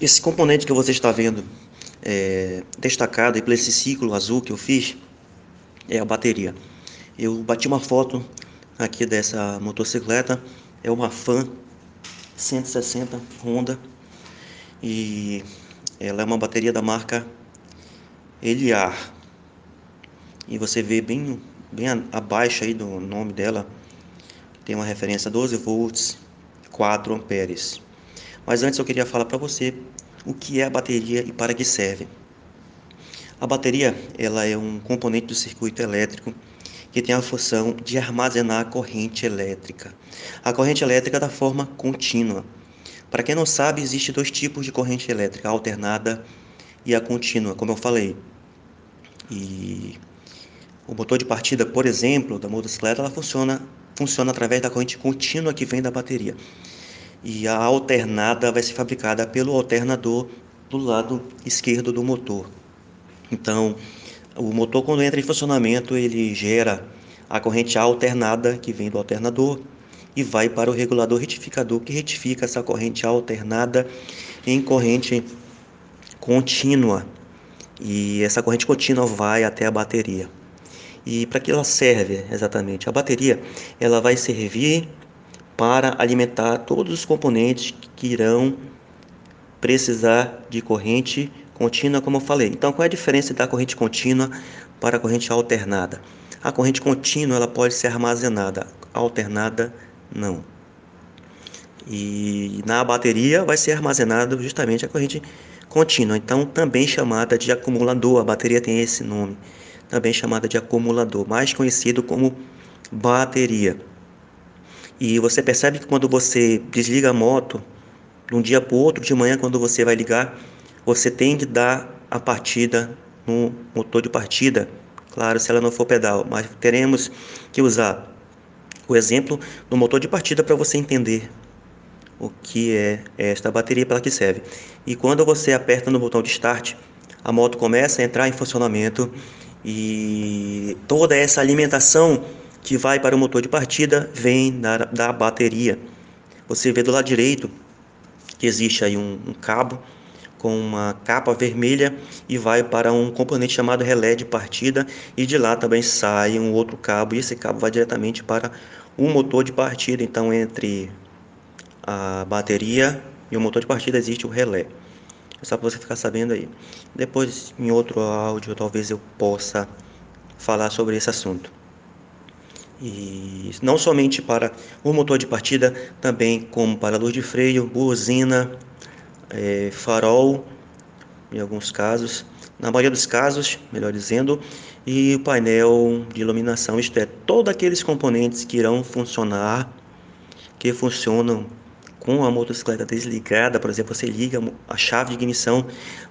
Esse componente que você está vendo é, destacado por esse ciclo azul que eu fiz é a bateria. Eu bati uma foto aqui dessa motocicleta, é uma Fan 160 Honda e ela é uma bateria da marca Eliar. E você vê bem, bem abaixo aí do nome dela, tem uma referência 12 volts, 4 amperes. Mas antes eu queria falar para você o que é a bateria e para que serve. A bateria ela é um componente do circuito elétrico que tem a função de armazenar a corrente elétrica. A corrente elétrica da forma contínua. Para quem não sabe, existe dois tipos de corrente elétrica, a alternada e a contínua, como eu falei. E o motor de partida, por exemplo, da motocicleta, ela funciona funciona através da corrente contínua que vem da bateria e a alternada vai ser fabricada pelo alternador do lado esquerdo do motor. Então, o motor quando entra em funcionamento, ele gera a corrente alternada que vem do alternador e vai para o regulador retificador que retifica essa corrente alternada em corrente contínua. E essa corrente contínua vai até a bateria. E para que ela serve exatamente? A bateria, ela vai servir para alimentar todos os componentes que irão precisar de corrente contínua, como eu falei. Então, qual é a diferença da corrente contínua para a corrente alternada? A corrente contínua ela pode ser armazenada, alternada não. E na bateria vai ser armazenada justamente a corrente contínua, então também chamada de acumulador. A bateria tem esse nome, também chamada de acumulador, mais conhecido como bateria. E você percebe que quando você desliga a moto, de um dia para o outro, de manhã, quando você vai ligar, você tem que dar a partida no motor de partida. Claro, se ela não for pedal, mas teremos que usar o exemplo do motor de partida para você entender o que é esta bateria para que serve. E quando você aperta no botão de start, a moto começa a entrar em funcionamento e toda essa alimentação que vai para o motor de partida vem da, da bateria. Você vê do lado direito que existe aí um, um cabo com uma capa vermelha e vai para um componente chamado relé de partida e de lá também sai um outro cabo e esse cabo vai diretamente para o motor de partida. Então entre a bateria e o motor de partida existe o relé. É só para você ficar sabendo aí. Depois em outro áudio talvez eu possa falar sobre esse assunto e não somente para o motor de partida, também como para luz de freio, buzina, é, farol, em alguns casos, na maioria dos casos, melhor dizendo, e o painel de iluminação, isto é, todos aqueles componentes que irão funcionar, que funcionam com a motocicleta desligada, por exemplo, você liga a chave de ignição,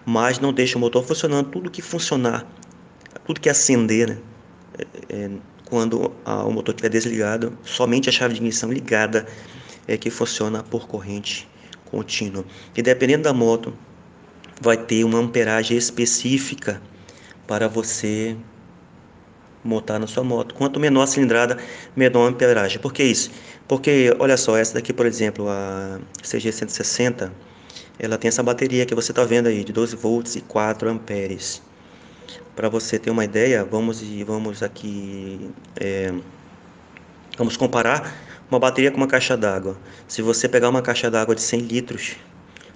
mas não deixa o motor funcionando, tudo que funcionar, tudo que acender, né? é, é, quando a, o motor estiver desligado, somente a chave de ignição ligada é que funciona por corrente contínua. E dependendo da moto, vai ter uma amperagem específica para você montar na sua moto. Quanto menor a cilindrada, menor a amperagem. Por que isso? Porque, olha só, essa daqui, por exemplo, a CG 160, ela tem essa bateria que você está vendo aí, de 12 volts e 4 amperes. Para você ter uma ideia, vamos e vamos aqui é, vamos comparar uma bateria com uma caixa d'água. Se você pegar uma caixa d'água de 100 litros,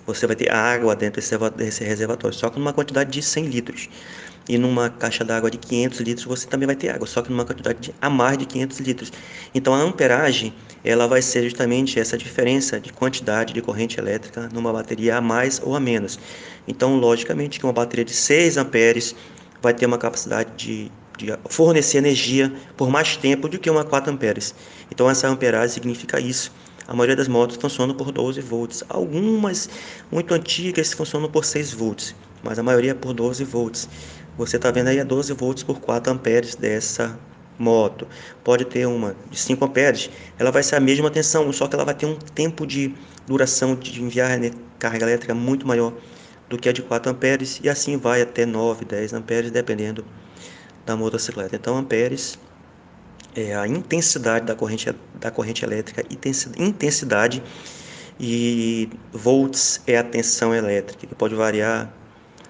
você vai ter água dentro desse reservatório, só que numa quantidade de 100 litros. E numa caixa d'água de 500 litros você também vai ter água, só que numa quantidade de, a mais de 500 litros. Então a amperagem ela vai ser justamente essa diferença de quantidade de corrente elétrica numa bateria a mais ou a menos. Então, logicamente que uma bateria de 6 amperes vai ter uma capacidade de, de fornecer energia por mais tempo do que uma 4 amperes. Então essa amperagem significa isso. A maioria das motos funcionam por 12 volts. Algumas muito antigas funcionam por 6 volts, mas a maioria é por 12 volts. Você está vendo aí a 12 volts por 4 amperes dessa moto. Pode ter uma de 5 amperes, ela vai ser a mesma tensão, só que ela vai ter um tempo de duração de enviar carga elétrica muito maior do que a de 4 amperes e assim vai até 9, 10 amperes, dependendo da motocicleta. Então, amperes é a intensidade da corrente, da corrente elétrica, intensidade E volts é a tensão elétrica, que pode variar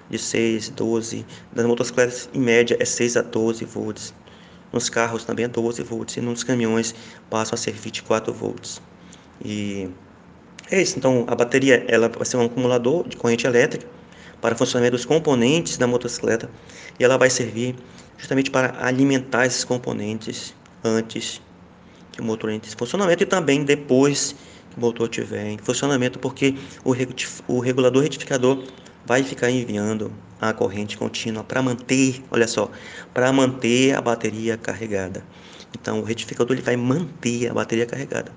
de 6, 12. Nas motocicletas, em média, é 6 a 12 volts. Nos carros também é 12 volts. E nos caminhões passam a ser 24 volts. E é isso. Então, a bateria ela vai ser um acumulador de corrente elétrica para o funcionamento dos componentes da motocicleta. E ela vai servir justamente para alimentar esses componentes antes que o motor entre em funcionamento e também depois que o motor estiver em funcionamento, porque o, o regulador retificador vai ficar enviando a corrente contínua para manter, olha só, para manter a bateria carregada. Então o retificador ele vai manter a bateria carregada.